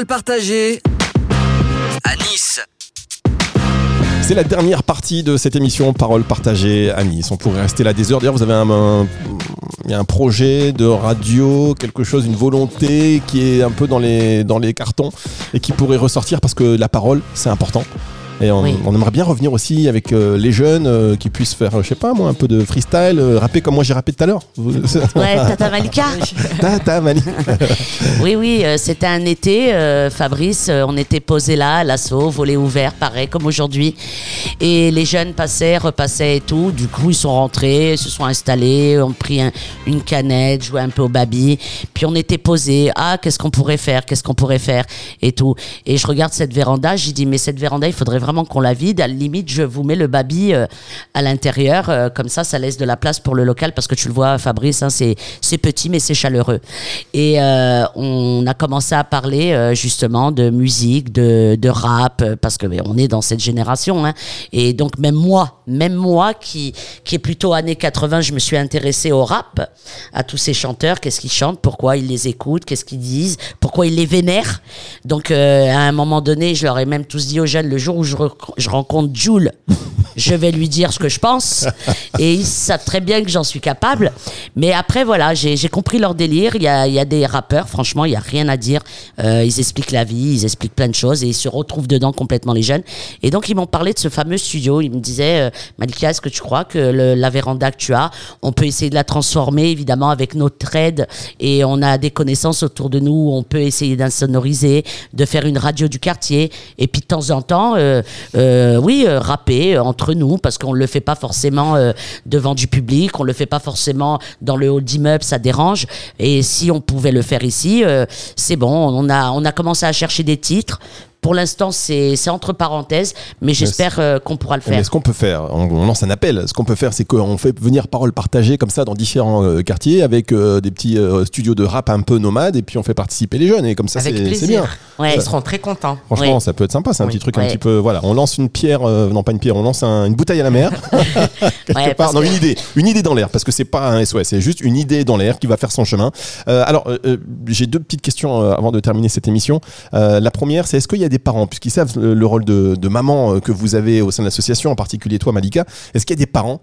Parole partagée à Nice. C'est la dernière partie de cette émission Parole partagée à Nice. On pourrait rester là des heures. D'ailleurs, vous avez un, projet de radio, quelque chose, une volonté qui est un peu dans les cartons et qui pourrait ressortir parce que la parole, c'est important. Et on, Oui. on aimerait bien revenir aussi avec euh, les jeunes euh, qui puissent faire, euh, je sais pas moi, un peu de freestyle, euh, rapper comme moi j'ai rappé tout à l'heure. Ouais, Tata Malika. Tata Mali. Oui, oui, c'était un été, Fabrice, on était posé là, à l'assaut, volet ouvert, pareil, comme aujourd'hui. Et les jeunes passaient, repassaient et tout. Du coup, ils sont rentrés, se sont installés, ont pris un- une canette, joué un peu au baby. Puis on était posé. Ah, qu'est-ce qu'on pourrait faire Qu'est-ce qu'on pourrait faire Et tout. Et je regarde cette véranda, j'ai dit, mais cette véranda, il faudrait vraiment qu'on la vide. À la limite, je vous mets le baby euh, à l'intérieur. euh, comme ça, ça laisse de la place pour le local parce que tu le vois, Fabrice, hein, c'est petit, mais c'est chaleureux. Et euh, on a commencé à parler justement de musique, de, de rap, parce que on est dans cette génération. hein. Et donc même moi, même moi qui, qui est plutôt années 80, je me suis intéressée au rap, à tous ces chanteurs, qu'est-ce qu'ils chantent, pourquoi ils les écoutent, qu'est-ce qu'ils disent, pourquoi ils les vénèrent? Donc à un moment donné, je leur ai même tous dit aux jeunes, le jour où je, je rencontre Jules, je vais lui dire ce que je pense. Et ils savent très bien que j'en suis capable. Mais après, voilà, j'ai compris leur délire. Il y a, des rappeurs, franchement, il n'y a rien à dire. Euh, ils expliquent la vie, ils expliquent plein de choses et ils se retrouvent dedans complètement, les jeunes. Et donc, ils m'ont parlé de ce fameux studio. Ils me disaient, euh, Malika, est-ce que tu crois que la véranda que tu as, on peut essayer de la transformer, évidemment, avec notre aide et on a des connaissances autour de nous on peut essayer d'insonoriser, de faire une radio du quartier et puis de temps en temps, euh, euh, oui, euh, rapper euh, entre nous parce qu'on le fait pas forcément euh, devant du public, on le fait pas forcément dans le hall d'immeuble, ça dérange. Et si on pouvait le faire ici, euh, c'est bon. On a on a commencé à chercher des titres. Pour l'instant, c'est entre parenthèses, mais j'espère euh, qu'on pourra le Mais faire. ce qu'on peut faire, on, on lance un appel. Ce qu'on peut faire, c'est qu'on fait venir parole partagée comme ça dans différents euh, quartiers avec euh, des petits euh, studios de rap un peu nomades et puis on fait participer les jeunes et comme ça Avec c'est bien. Ouais. Ils seront très contents. Franchement, Oui. ça peut être sympa. C'est un Oui. petit truc un petit peu. Voilà, on lance une pierre, euh, non pas une pierre, on lance un- une bouteille à la mer. quelque Ouais, part. Non, que- une idée, une idée dans l'air, parce que c'est pas un SOS, c'est juste une idée dans l'air qui va faire son chemin. Euh, alors, j'ai deux petites questions avant de terminer cette émission. Euh, la première, c'est est-ce qu'il y a des parents, puisqu'ils savent le, le rôle de, de maman euh, que vous avez au sein de l'association, en particulier toi, Malika, est-ce qu'il y a des parents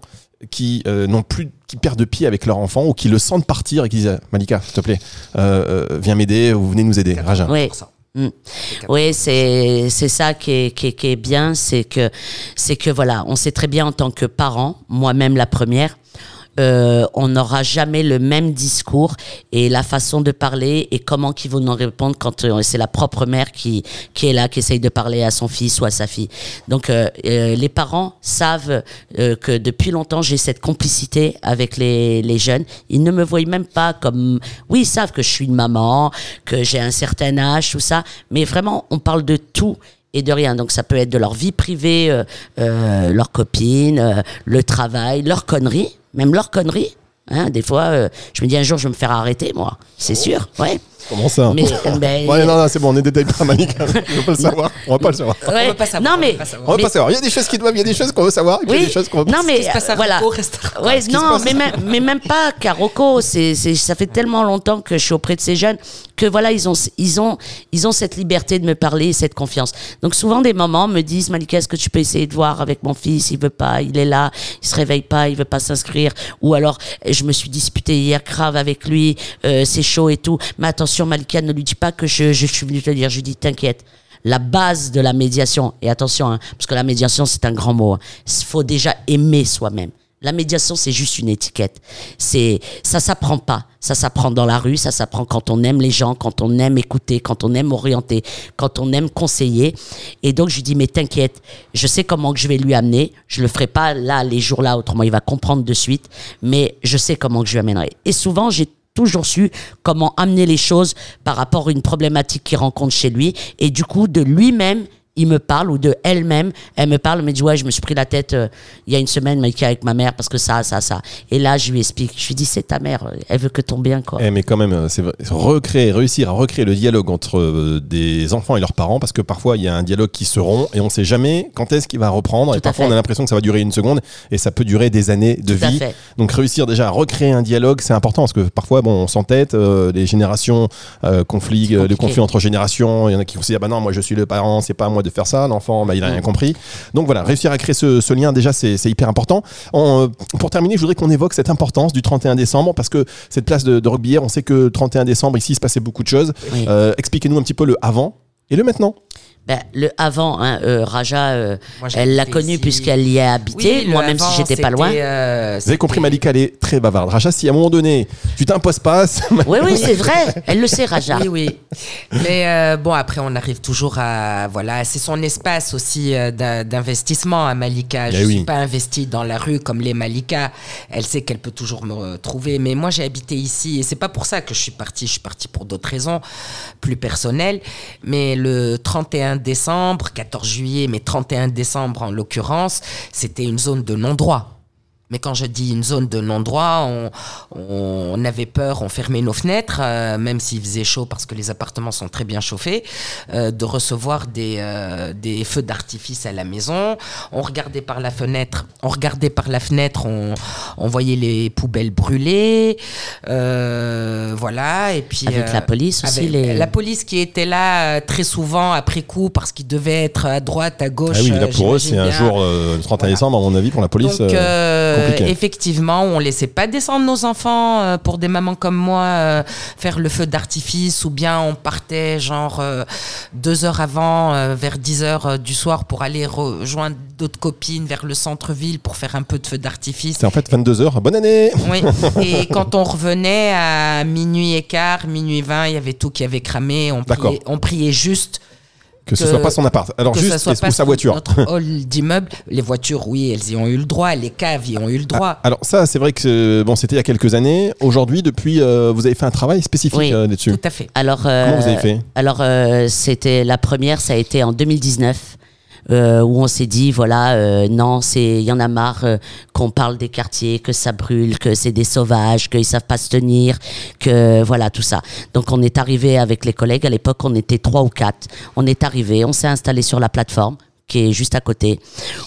qui euh, n'ont plus qui perdent pied avec leur enfant ou qui le sentent partir et qui disent Malika s'il te plaît euh, viens m'aider ou venez nous aider Raja Oui. Mm. Oui, c'est c'est ça qui est, qui est, qui est bien, c'est que c'est que voilà, on sait très bien en tant que parent, moi-même la première. Euh, on n'aura jamais le même discours et la façon de parler et comment qu'ils vont nous répondre quand euh, c'est la propre mère qui, qui est là, qui essaye de parler à son fils ou à sa fille. Donc euh, euh, les parents savent euh, que depuis longtemps j'ai cette complicité avec les, les jeunes. Ils ne me voient même pas comme... Oui, ils savent que je suis une maman, que j'ai un certain âge, tout ça, mais vraiment on parle de tout et de rien. Donc ça peut être de leur vie privée, euh, euh, euh, le travail, leurs conneries, même leurs conneries. Hein, des fois, euh, je me dis un jour, je vais me faire arrêter, moi. C'est sûr, ouais. Comment ça Mais, ben, Ouais, non, non, c'est bon, on est détaillé pas Malika. On veut pas le savoir. On va pas le savoir. ouais. veut pas savoir, Non, on mais, veut pas savoir. On va mais- pas savoir. Il y a des choses qui doivent, il y a des choses qu'on veut savoir, et puis il y a des choses qu'on veut non mais se passe à euh, voilà. Rocco reste à Ouais, non, mais même, mais même pas qu'à Rocco. C'est, c'est, ça fait tellement longtemps que je suis auprès de ces jeunes que voilà, ils ont, ils ont, ils ont cette liberté de me parler et cette confiance. Donc souvent des mamans me disent, Malika, est-ce que tu peux essayer de voir avec mon fils? Il veut pas, il est là, il se réveille pas, il veut pas s'inscrire. Ou alors, je me suis disputée hier grave avec lui, euh, c'est chaud et tout. Mais attention, Malika, ne lui dis pas que je, suis venu te le dire. Je lui dis, t'inquiète la base de la médiation, et attention, hein, parce que la médiation c'est un grand mot, il faut déjà aimer soi-même. La médiation, c'est juste une étiquette. C'est, ça s'apprend pas. Ça s'apprend dans la rue, ça s'apprend quand on aime les gens, quand on aime écouter, quand on aime orienter, quand on aime conseiller. Et donc, je lui dis, mais t'inquiète, je sais comment que je vais lui amener. Je le ferai pas là, les jours-là, autrement il va comprendre de suite. Mais je sais comment que je lui amènerai. Et souvent, j'ai toujours su comment amener les choses par rapport à une problématique qu'il rencontre chez lui. Et du coup, de lui-même, il me parle, ou de elle-même, elle me parle, elle me dit, ouais, je me suis pris la tête euh, il y a une semaine, Malika, avec ma mère, parce que ça, ça, ça. Et là, je lui explique. Je lui dis, c'est ta mère, elle veut que ton bien, quoi. Eh, mais quand même, euh, c'est recréer, réussir à recréer le dialogue entre euh, des enfants et leurs parents, parce que parfois il y a un dialogue qui se rompt et on sait jamais quand est-ce qu'il va reprendre. et Tout parfois fait. on a l'impression que ça va durer une seconde et ça peut durer des années de Tout vie. Donc réussir déjà à recréer un dialogue, c'est important parce que parfois bon, on s'entête, euh, les générations, conflits, C'est euh, le compliqué. conflit entre générations. Il y en a qui vont se dire ah bah non, moi je suis le parent, c'est pas à moi de faire ça. L'enfant, bah, il a Mm. rien compris. Donc voilà, réussir à créer ce, ce lien déjà, c'est hyper important. On, euh, pour terminer, je voudrais qu'on évoque cette importance du 31 décembre parce que cette place de, de rugby, on sait que le 31 décembre ici il se passait beaucoup de choses. Oui. Euh, Expliquez-nous un petit peu le avant et le maintenant. Ben, le avant, hein, euh, Raja, euh, Moi, elle l'a connu puisqu'elle y a habité. Oui, Moi, même si j'étais pas loin. euh, Vous avez compris, Malika, elle est très bavarde. Racha, si à un moment donné, tu t'imposes pas, Oui, oui, c'est vrai. Elle le sait, Raja. Oui, oui. Mais euh, bon, après, on arrive toujours à. Voilà, c'est son espace aussi euh, d'in- d'investissement à Malika. Je Eh ne oui. suis pas investie dans la rue comme les Malika. Elle sait qu'elle peut toujours me retrouver. Mais moi, j'ai habité ici et c'est pas pour ça que je suis partie. Je suis partie pour d'autres raisons plus personnelles. Mais le 31 décembre, 14 juillet, mais 31 décembre en l'occurrence, c'était une zone de non-droit. Mais quand je dis une zone de non-droit, on, on avait peur, on fermait nos fenêtres, euh, même s'il faisait chaud parce que les appartements sont très bien chauffés, euh, de recevoir des, euh, des feux d'artifice à la maison. On regardait par la fenêtre, on regardait par la fenêtre, on, on voyait les poubelles brûlées, euh, voilà. Et puis Avec euh, la police aussi. avec les... La police qui était là euh, très souvent après coup parce qu'ils devaient être à droite, à gauche. Ah oui, là pour eux, c'est un jour, euh, le 31 Voilà. décembre, à mon avis, pour la police. Donc, euh, effectivement, on laissait pas descendre nos enfants euh, pour des mamans comme moi euh, faire le feu d'artifice ou bien on partait genre deux heures avant, vers 10 heures du soir pour aller rejoindre d'autres copines vers le centre-ville pour faire un peu de feu d'artifice. C'est en fait 22h. Bonne année Oui, et quand on revenait à minuit et quart, minuit 20, il y avait tout qui avait cramé. On D'accord. priait, on priait juste Que ce soit pas son appart. Alors que juste, soit pas ou sa voiture. Notre hall d'immeuble. Les voitures, oui, elles y ont eu le droit. Les caves y ont eu le droit. Alors ça, c'est vrai que euh, bon, c'était il y a quelques années. Aujourd'hui, depuis, euh, vous avez fait un travail spécifique Oui. euh, là-dessus. Tout à fait. Alors, euh, Comment vous avez fait? Alors, euh, c'était la première, ça a été en 2019. Euh, où on s'est dit voilà euh, non c'est il y en a marre euh, qu'on parle des quartiers que ça brûle que c'est des sauvages qu'ils savent pas se tenir que voilà tout ça donc on est arrivé avec les collègues à l'époque on était trois ou quatre on est arrivé on s'est installé sur la plateforme qui est juste à côté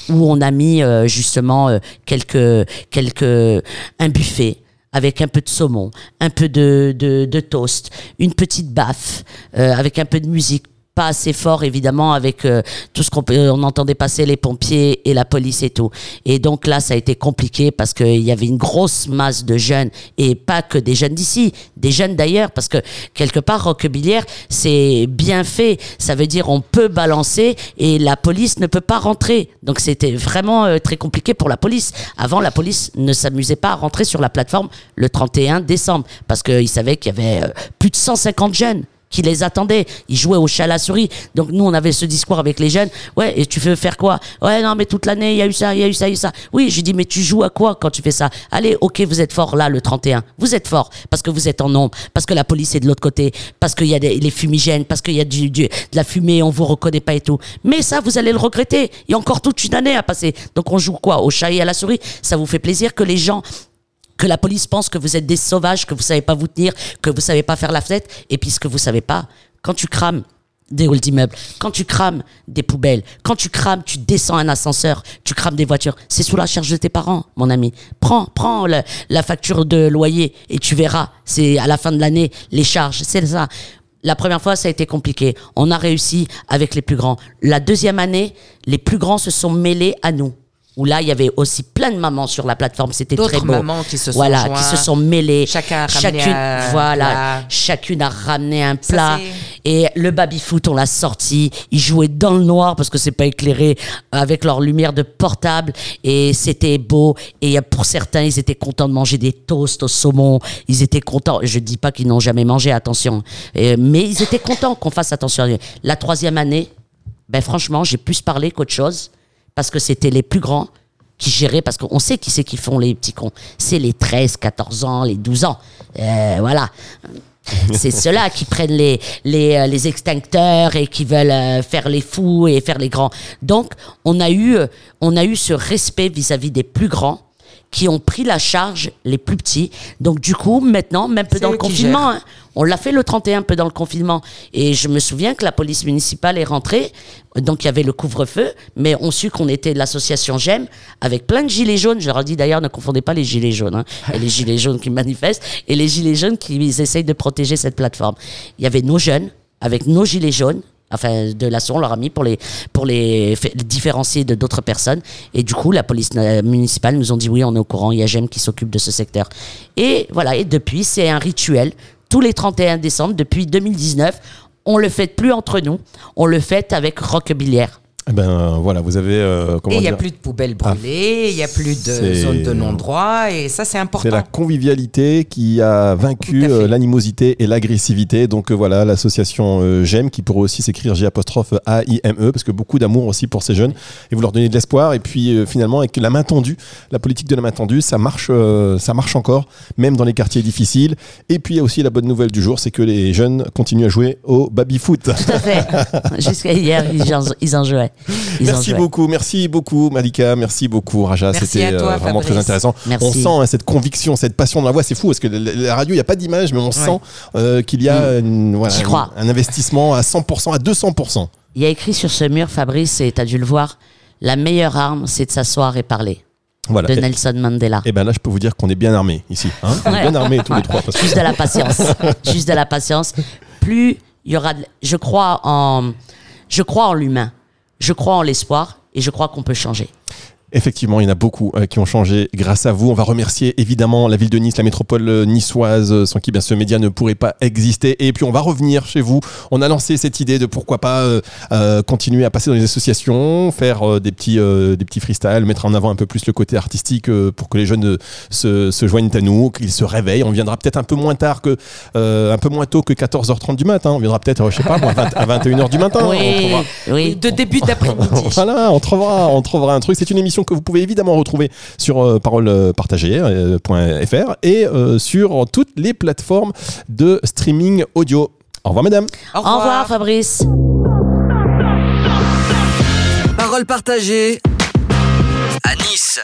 où on a mis justement quelques quelques un buffet avec un peu de saumon, un peu de, de, toast, une petite baffe, avec un peu de musique. Pas assez fort évidemment avec euh, tout ce qu'on entendait passer les pompiers et la police et tout. Et donc là ça a été compliqué parce qu'il y avait une grosse masse de jeunes et pas que des jeunes d'ici, des jeunes d'ailleurs parce que quelque part Roquebillière c'est bien fait. Ça veut dire on peut balancer et la police ne peut pas rentrer. Donc c'était vraiment euh, très compliqué pour la police. Avant la police ne s'amusait pas à rentrer sur la plateforme le 31 décembre parce qu'ils savaient qu'il y avait euh, plus de 150 jeunes qui les attendaient. Ils jouaient au chat à la souris. Donc nous, on avait ce discours avec les jeunes. Ouais, et tu veux faire quoi? Ouais, non, mais toute l'année, il y a eu ça, il y a eu ça, il y a eu ça. Oui, j'ai dit, mais tu joues à quoi quand tu fais ça? Allez, ok, vous êtes fort là, le 31. Vous êtes fort parce que vous êtes en nombre, parce que la police est de l'autre côté, parce qu'il y a des, les fumigènes, parce qu'il y a du, du- de la fumée, on vous reconnaît pas et tout. Mais ça, vous allez le regretter. Il y a encore toute une année à passer. Donc on joue quoi? Au chat et à la souris? Ça vous fait plaisir que les gens que la police pense que vous êtes des sauvages, que vous savez pas vous tenir, que vous savez pas faire la fenêtre, et puis ce que vous savez pas, quand tu crames des halls d'immeubles, quand tu crames des poubelles, quand tu crames, tu descends un ascenseur, tu crames des voitures, c'est sous la charge de tes parents, mon ami. Prends, prends la facture de loyer et tu verras, c'est à la fin de l'année, les charges, c'est ça. La première fois, ça a été compliqué. On a réussi avec les plus grands. La deuxième année, les plus grands se sont mêlés à nous. Où là, il y avait aussi plein de mamans sur la plateforme. C'était très beau. mamans qui se sont voilà, joints. qui se sont mêlées. Chacun a ramené chacune, un voilà, plat. chacune a ramené un plat. Et le baby foot, on l'a sorti. Ils jouaient dans le noir parce que c'est pas éclairé avec leur lumière de portable. Et c'était beau. Et pour certains, ils étaient contents de manger des toasts au saumon. Ils étaient contents. Je dis pas qu'ils n'ont jamais mangé, attention. Mais ils étaient contents qu'on fasse attention. La troisième année, ben franchement, j'ai plus parlé qu'autre chose parce que c'était les plus grands qui géraient, parce qu'on sait qui c'est qui font les petits cons. C'est les 13, 14 ans, les 12 ans. Euh, voilà. C'est ceux-là qui prennent les, les, euh, les extincteurs et qui veulent euh, faire les fous et faire les grands. Donc, on a eu, euh, on a eu ce respect vis-à-vis des plus grands qui ont pris la charge les plus petits. Donc, du coup, maintenant, même peu dans le confinement, hein, on l'a fait le 31 peu dans le confinement. Et je me souviens que la police municipale est rentrée. Donc, il y avait le couvre-feu, mais on su qu'on était de l'association GEM avec plein de gilets jaunes. Je leur ai dit d'ailleurs, ne confondez pas les gilets jaunes hein, et les gilets jaunes qui manifestent et les gilets jaunes qui essayent de protéger cette plateforme. Il y avait nos jeunes avec nos gilets jaunes enfin de l'assaut, on leur a mis pour les pour les, différencier de d'autres personnes. Et du coup la police municipale nous ont dit oui on est au courant il y a GEM qui s'occupe de ce secteur. Et voilà et depuis c'est un rituel. Tous les 31 décembre depuis 2019 on le fait plus entre nous. On le fait avec Roquebillière Eh ben voilà, vous avez euh, comment Et il n'y a plus de poubelles brûlées, il n'y a plus de C'est- zone de non-droit, et ça, c'est important. C'est la convivialité qui a vaincu euh, l'animosité et l'agressivité. Donc euh, voilà, l'association euh, J'aime, qui pourrait aussi s'écrire J apostrophe A I M E, parce que beaucoup d'amour aussi pour ces jeunes et vous leur donnez de l'espoir. Et puis euh, finalement, avec la main tendue, la politique de la main tendue, ça marche, euh, ça marche encore, même dans les quartiers difficiles. Et puis il y a aussi la bonne nouvelle du jour, c'est que les jeunes continuent à jouer au baby foot. tout à fait jusqu'à hier ils en, jouaient Merci beaucoup, merci beaucoup Malika, merci beaucoup Raja, c'était euh, vraiment Fabrice. très intéressant. Merci. On sent hein, cette conviction, cette passion dans la voix, c'est fou parce que la, la radio, il n'y a pas d'image, mais on sent euh, qu'il y a une- voilà, J'y crois. un investissement à 100%, à 200%. il y a écrit sur ce mur Fabrice et tu as dû le voir la meilleure arme c'est de s'asseoir et parler Voilà. de Et, Nelson Mandela et ben là, je peux vous dire qu'on est bien armés ici. hein. on est bien armés tous les trois. parce que- juste de la patience juste de la patience plus il y aura de- je crois en je crois en l'humain je crois en l'espoir et je crois qu'on peut changer Effectivement, il y en a beaucoup euh, qui ont changé grâce à vous. On va remercier évidemment la ville de Nice, la métropole euh, niçoise, euh, sans qui bien ce média ne pourrait pas exister. Et puis on va revenir chez vous. On a lancé cette idée de pourquoi pas euh, euh, continuer à passer dans les associations, faire euh, des petits euh, des petits freestyles, mettre en avant un peu plus le côté artistique euh, pour que les jeunes euh, se, se joignent à nous, qu'ils se réveillent. On viendra peut-être un peu moins tard que euh, un peu moins tôt que 14h30 du matin. On viendra peut-être, euh, je sais pas, moi, 20 à 21h du matin. On oui oui De début d'après-midi. voilà, on trouvera, on trouvera un truc. C'est une émission que vous pouvez évidemment retrouver sur euh, parolepartagée.fr et euh, sur toutes les plateformes de streaming audio. Au revoir, madame. Au au revoir Fabrice Parole partagée à Nice.